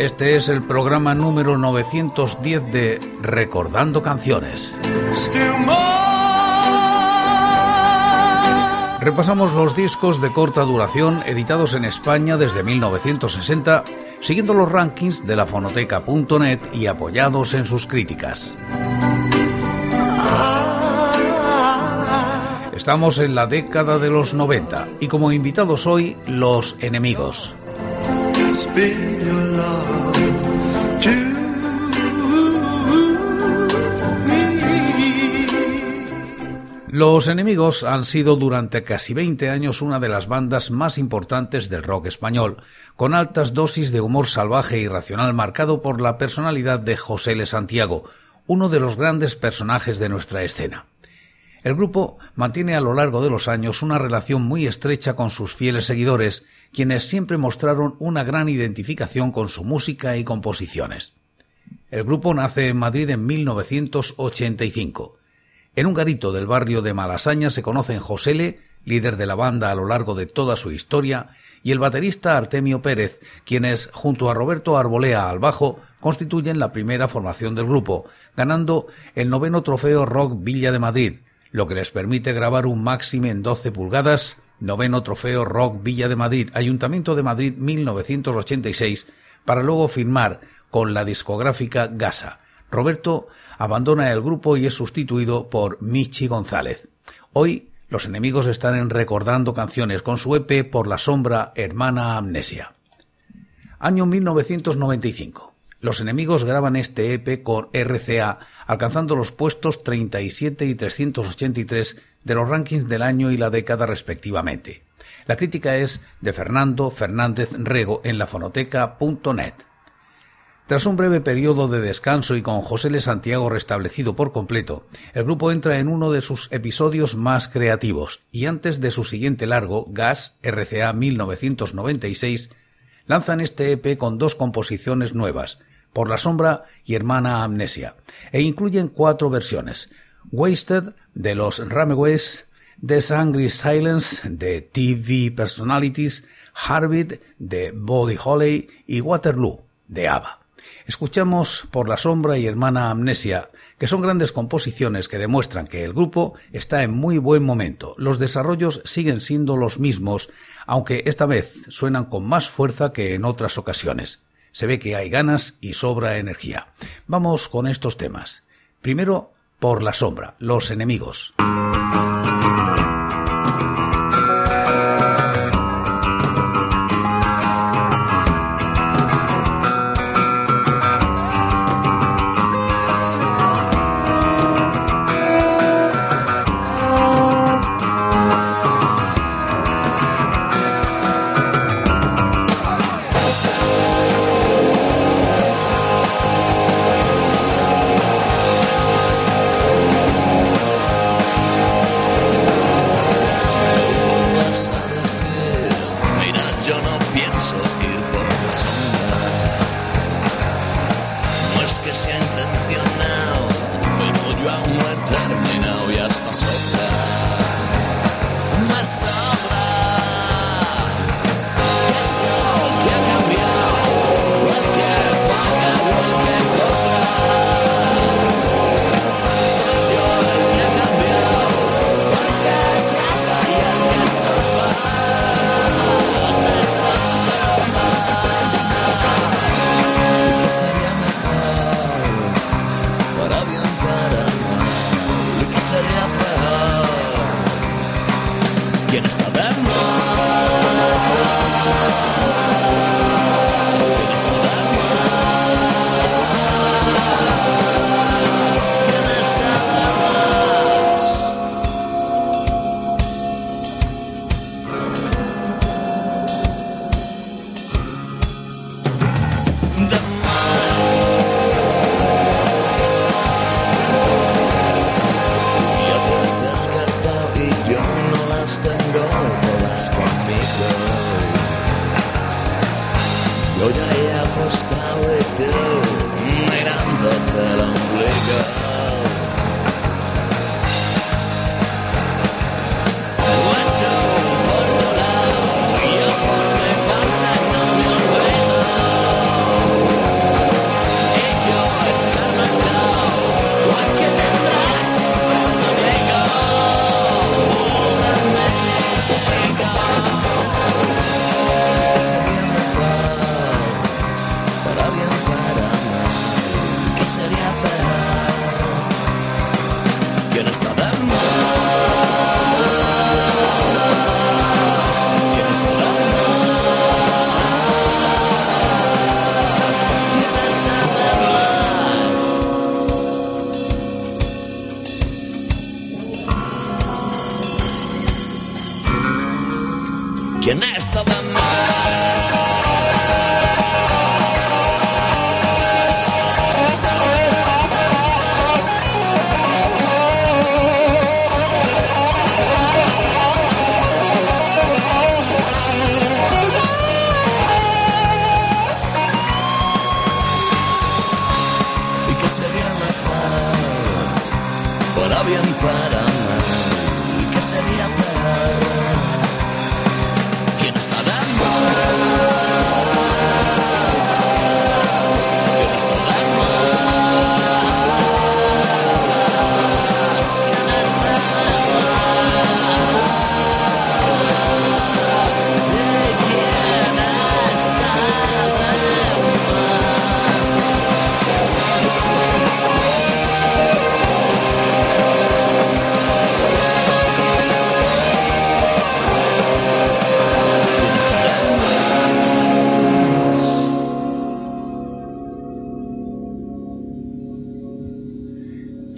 Este es el programa número 910 de Recordando Canciones. Repasamos los discos de corta duración editados en España desde 1960, siguiendo los rankings de la fonoteca.net y apoyados en sus críticas. Estamos en la década de los 90 y como invitados hoy, los enemigos. Los enemigos han sido durante casi 20 años una de las bandas más importantes del rock español, con altas dosis de humor salvaje e irracional marcado por la personalidad de José L. Santiago, uno de los grandes personajes de nuestra escena. El grupo mantiene a lo largo de los años una relación muy estrecha con sus fieles seguidores, quienes siempre mostraron una gran identificación con su música y composiciones. El grupo nace en Madrid en 1985. En un garito del barrio de Malasaña se conocen Josele, líder de la banda a lo largo de toda su historia, y el baterista Artemio Pérez, quienes, junto a Roberto Arbolea al bajo, constituyen la primera formación del grupo, ganando el noveno trofeo Rock Villa de Madrid, lo que les permite grabar un máximo en 12 pulgadas, noveno trofeo Rock Villa de Madrid, Ayuntamiento de Madrid 1986, para luego firmar con la discográfica Gasa. Roberto abandona el grupo y es sustituido por Michi González. Hoy los enemigos están en recordando canciones con su EP Por la sombra, hermana amnesia. Año 1995. Los enemigos graban este EP con RCA, alcanzando los puestos 37 y 383 de los rankings del año y la década respectivamente. La crítica es de Fernando Fernández Rego en lafonoteca.net. Tras un breve periodo de descanso y con José L. Santiago restablecido por completo, el grupo entra en uno de sus episodios más creativos y antes de su siguiente largo, Gas RCA 1996, lanzan este EP con dos composiciones nuevas, por la sombra y Hermana Amnesia, e incluyen cuatro versiones. Wasted de los Rameways, The Angry Silence de TV Personalities, Harvard de Body Holly y Waterloo de ABBA. Escuchamos Por la sombra y Hermana Amnesia, que son grandes composiciones que demuestran que el grupo está en muy buen momento. Los desarrollos siguen siendo los mismos, aunque esta vez suenan con más fuerza que en otras ocasiones. Se ve que hay ganas y sobra energía. Vamos con estos temas. Primero, por la sombra, los enemigos.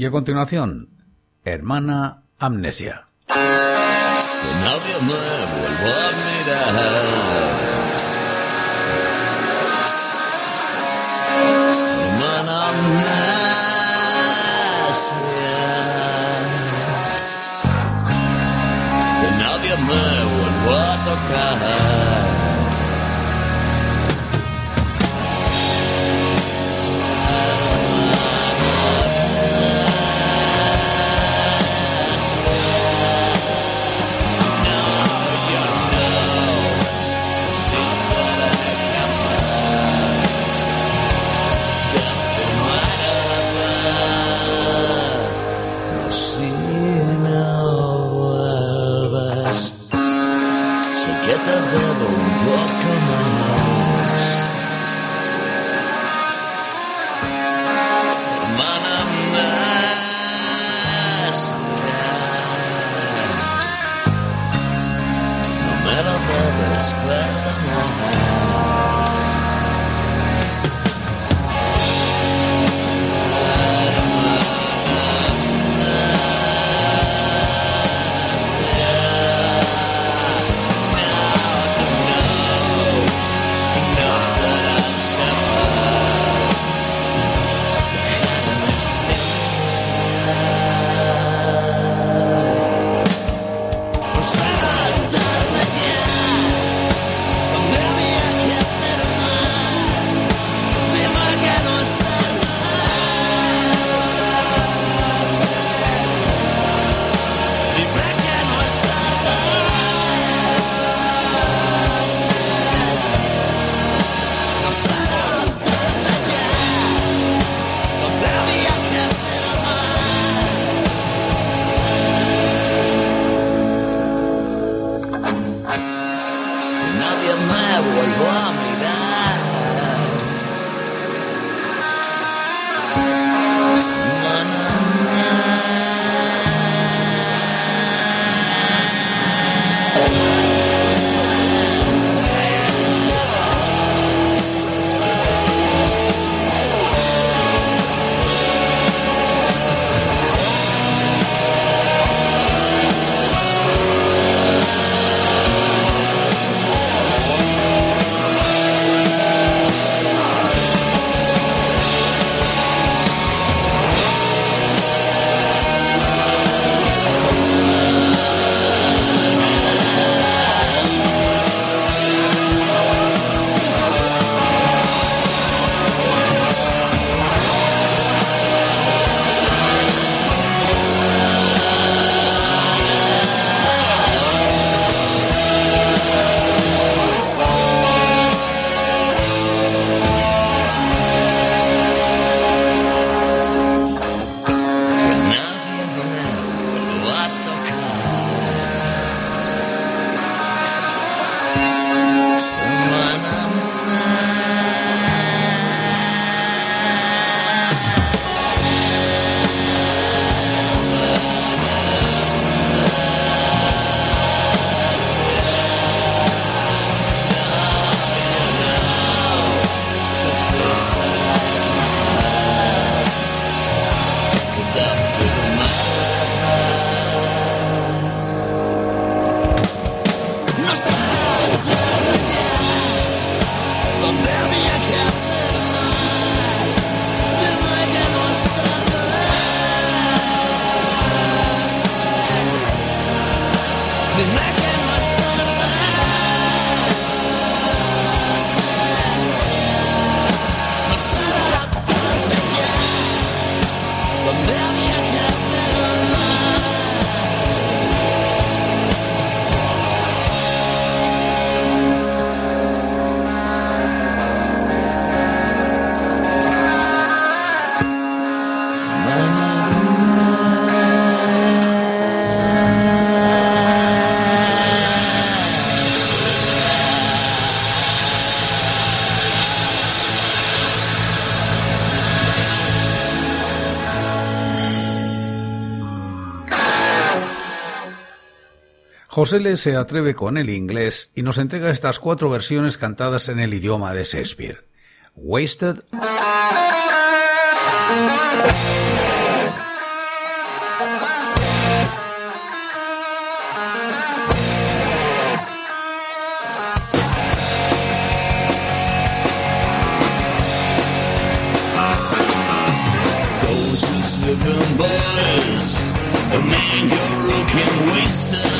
Y a continuación, Hermana Amnesia. Hermana me a tocar. Josele se atreve con el inglés y nos entrega estas cuatro versiones cantadas en el idioma de Shakespeare. Wasted. Looking wasted.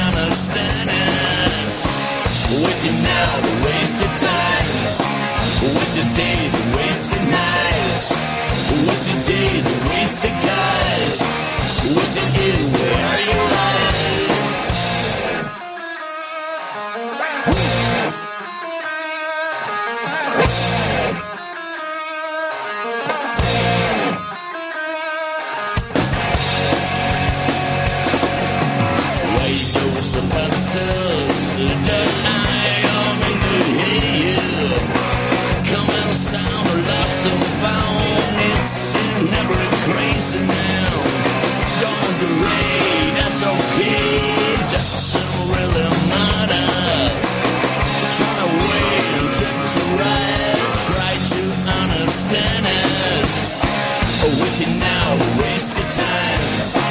waiting now, waste the time.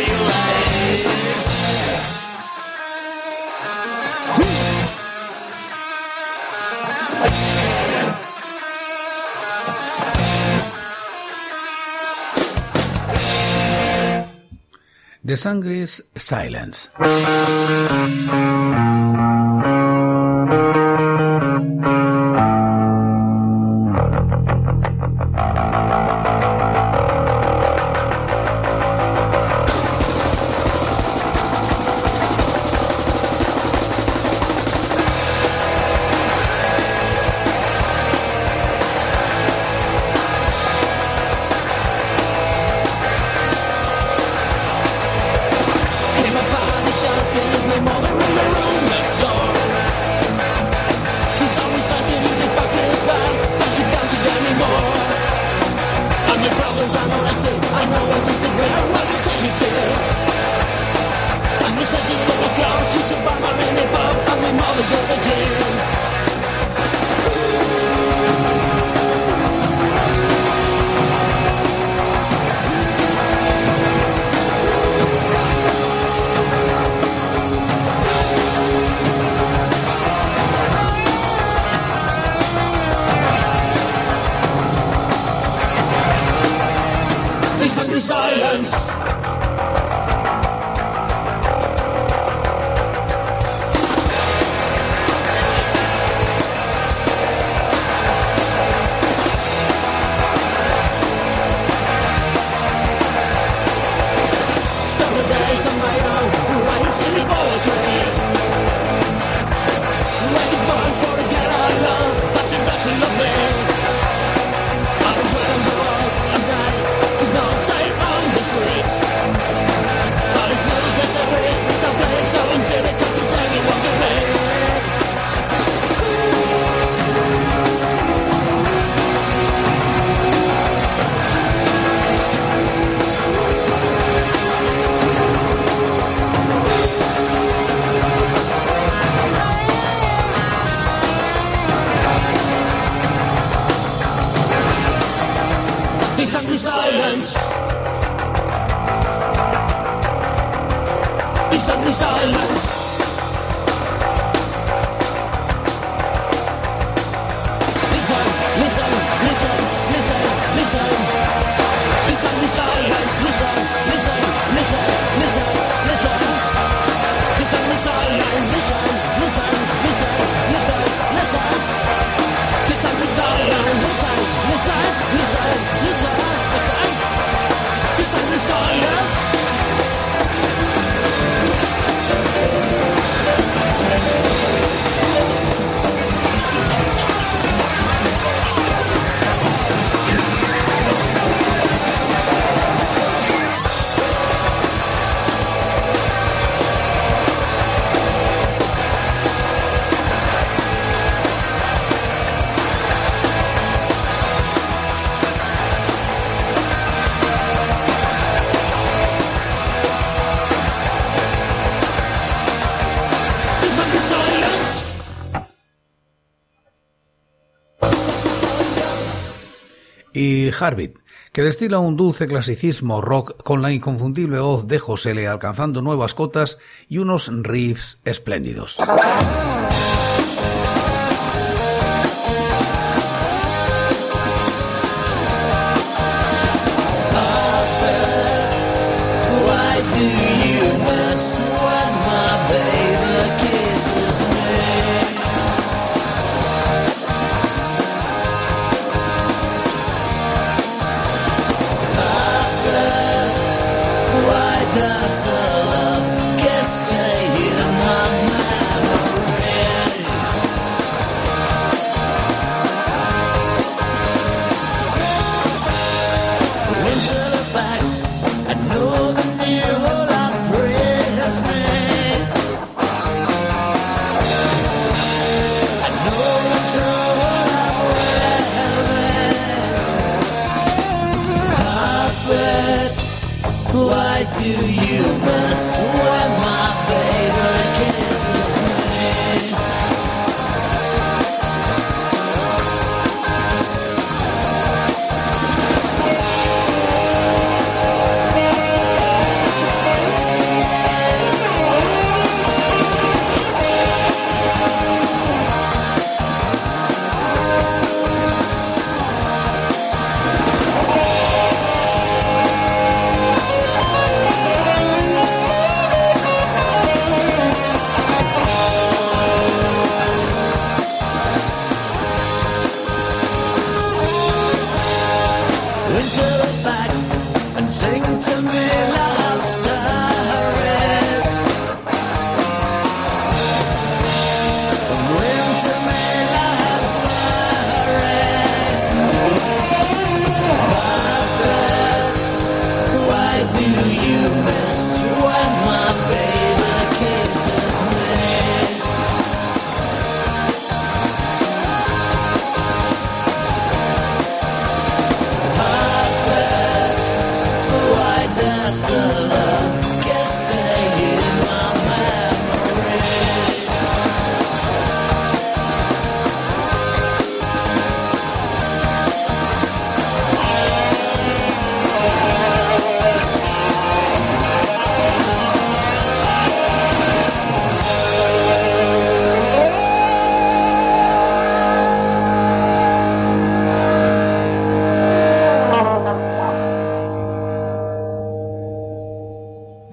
The sangre is silence. mi sonrisa de luz. Listen, listen, listen, listen, listen. Listen, listen, listen, listen, listen, listen, listen. Listen, listen, listen, listen, listen, listen, listen. Listen, listen, listen, listen, listen. Harbit, que destila un dulce clasicismo rock con la inconfundible voz de José Le alcanzando nuevas cotas y unos riffs espléndidos.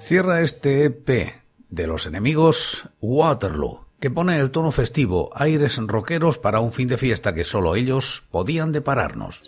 Cierra este EP de los enemigos Waterloo, que pone el tono festivo, aires rockeros para un fin de fiesta que solo ellos podían depararnos.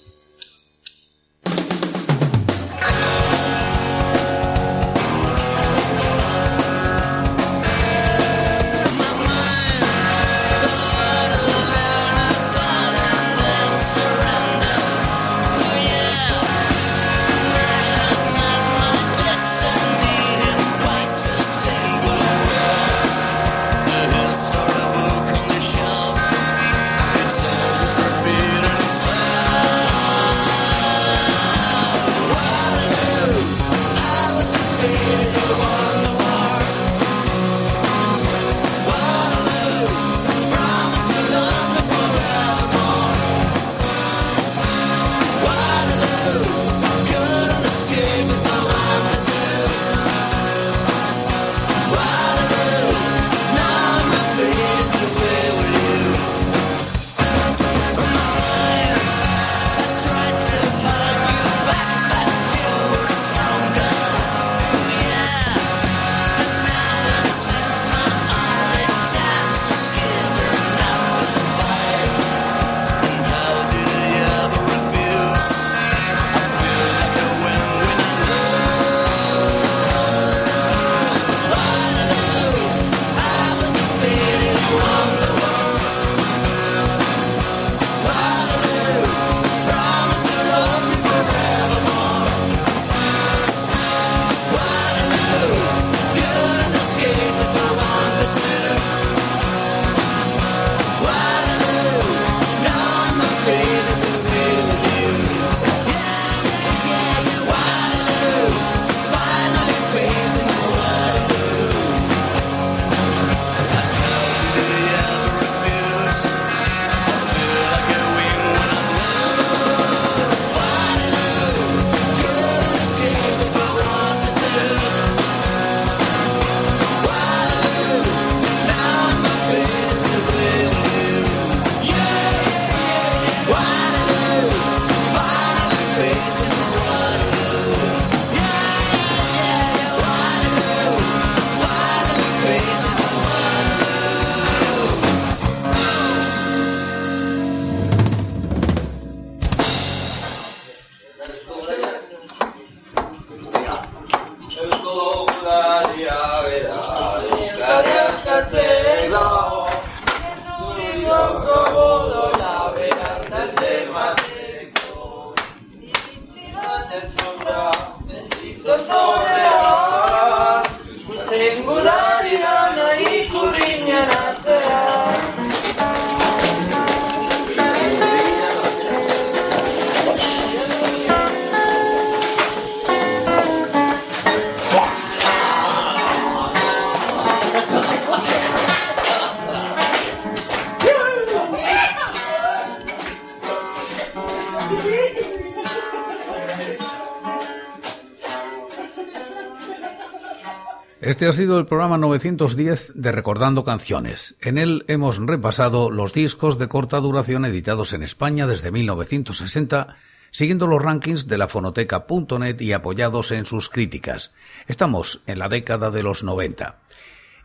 Este ha sido el programa 910 de Recordando Canciones. En él hemos repasado los discos de corta duración editados en España desde 1960, siguiendo los rankings de la fonoteca.net y apoyados en sus críticas. Estamos en la década de los 90.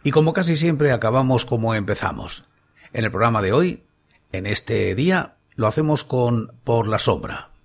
Y como casi siempre acabamos como empezamos. En el programa de hoy, en este día, lo hacemos con Por la Sombra.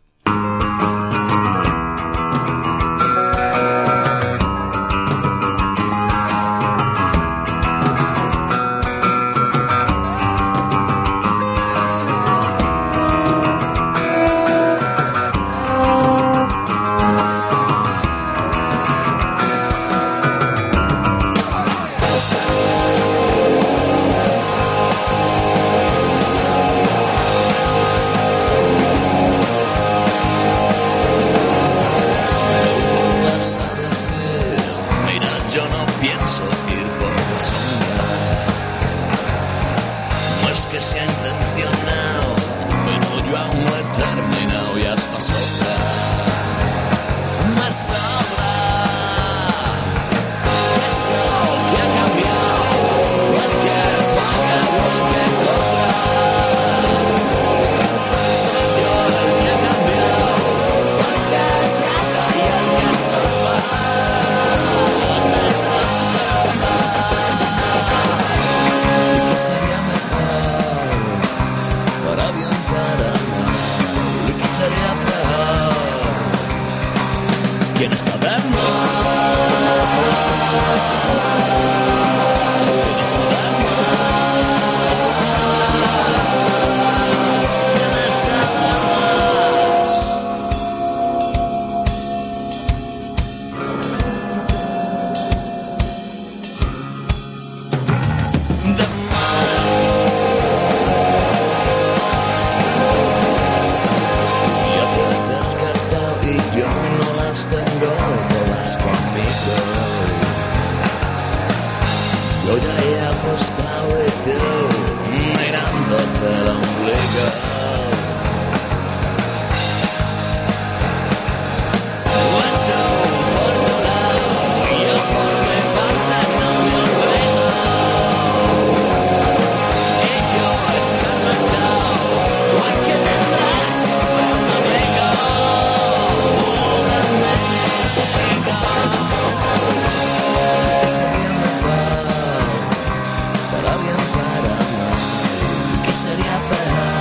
Y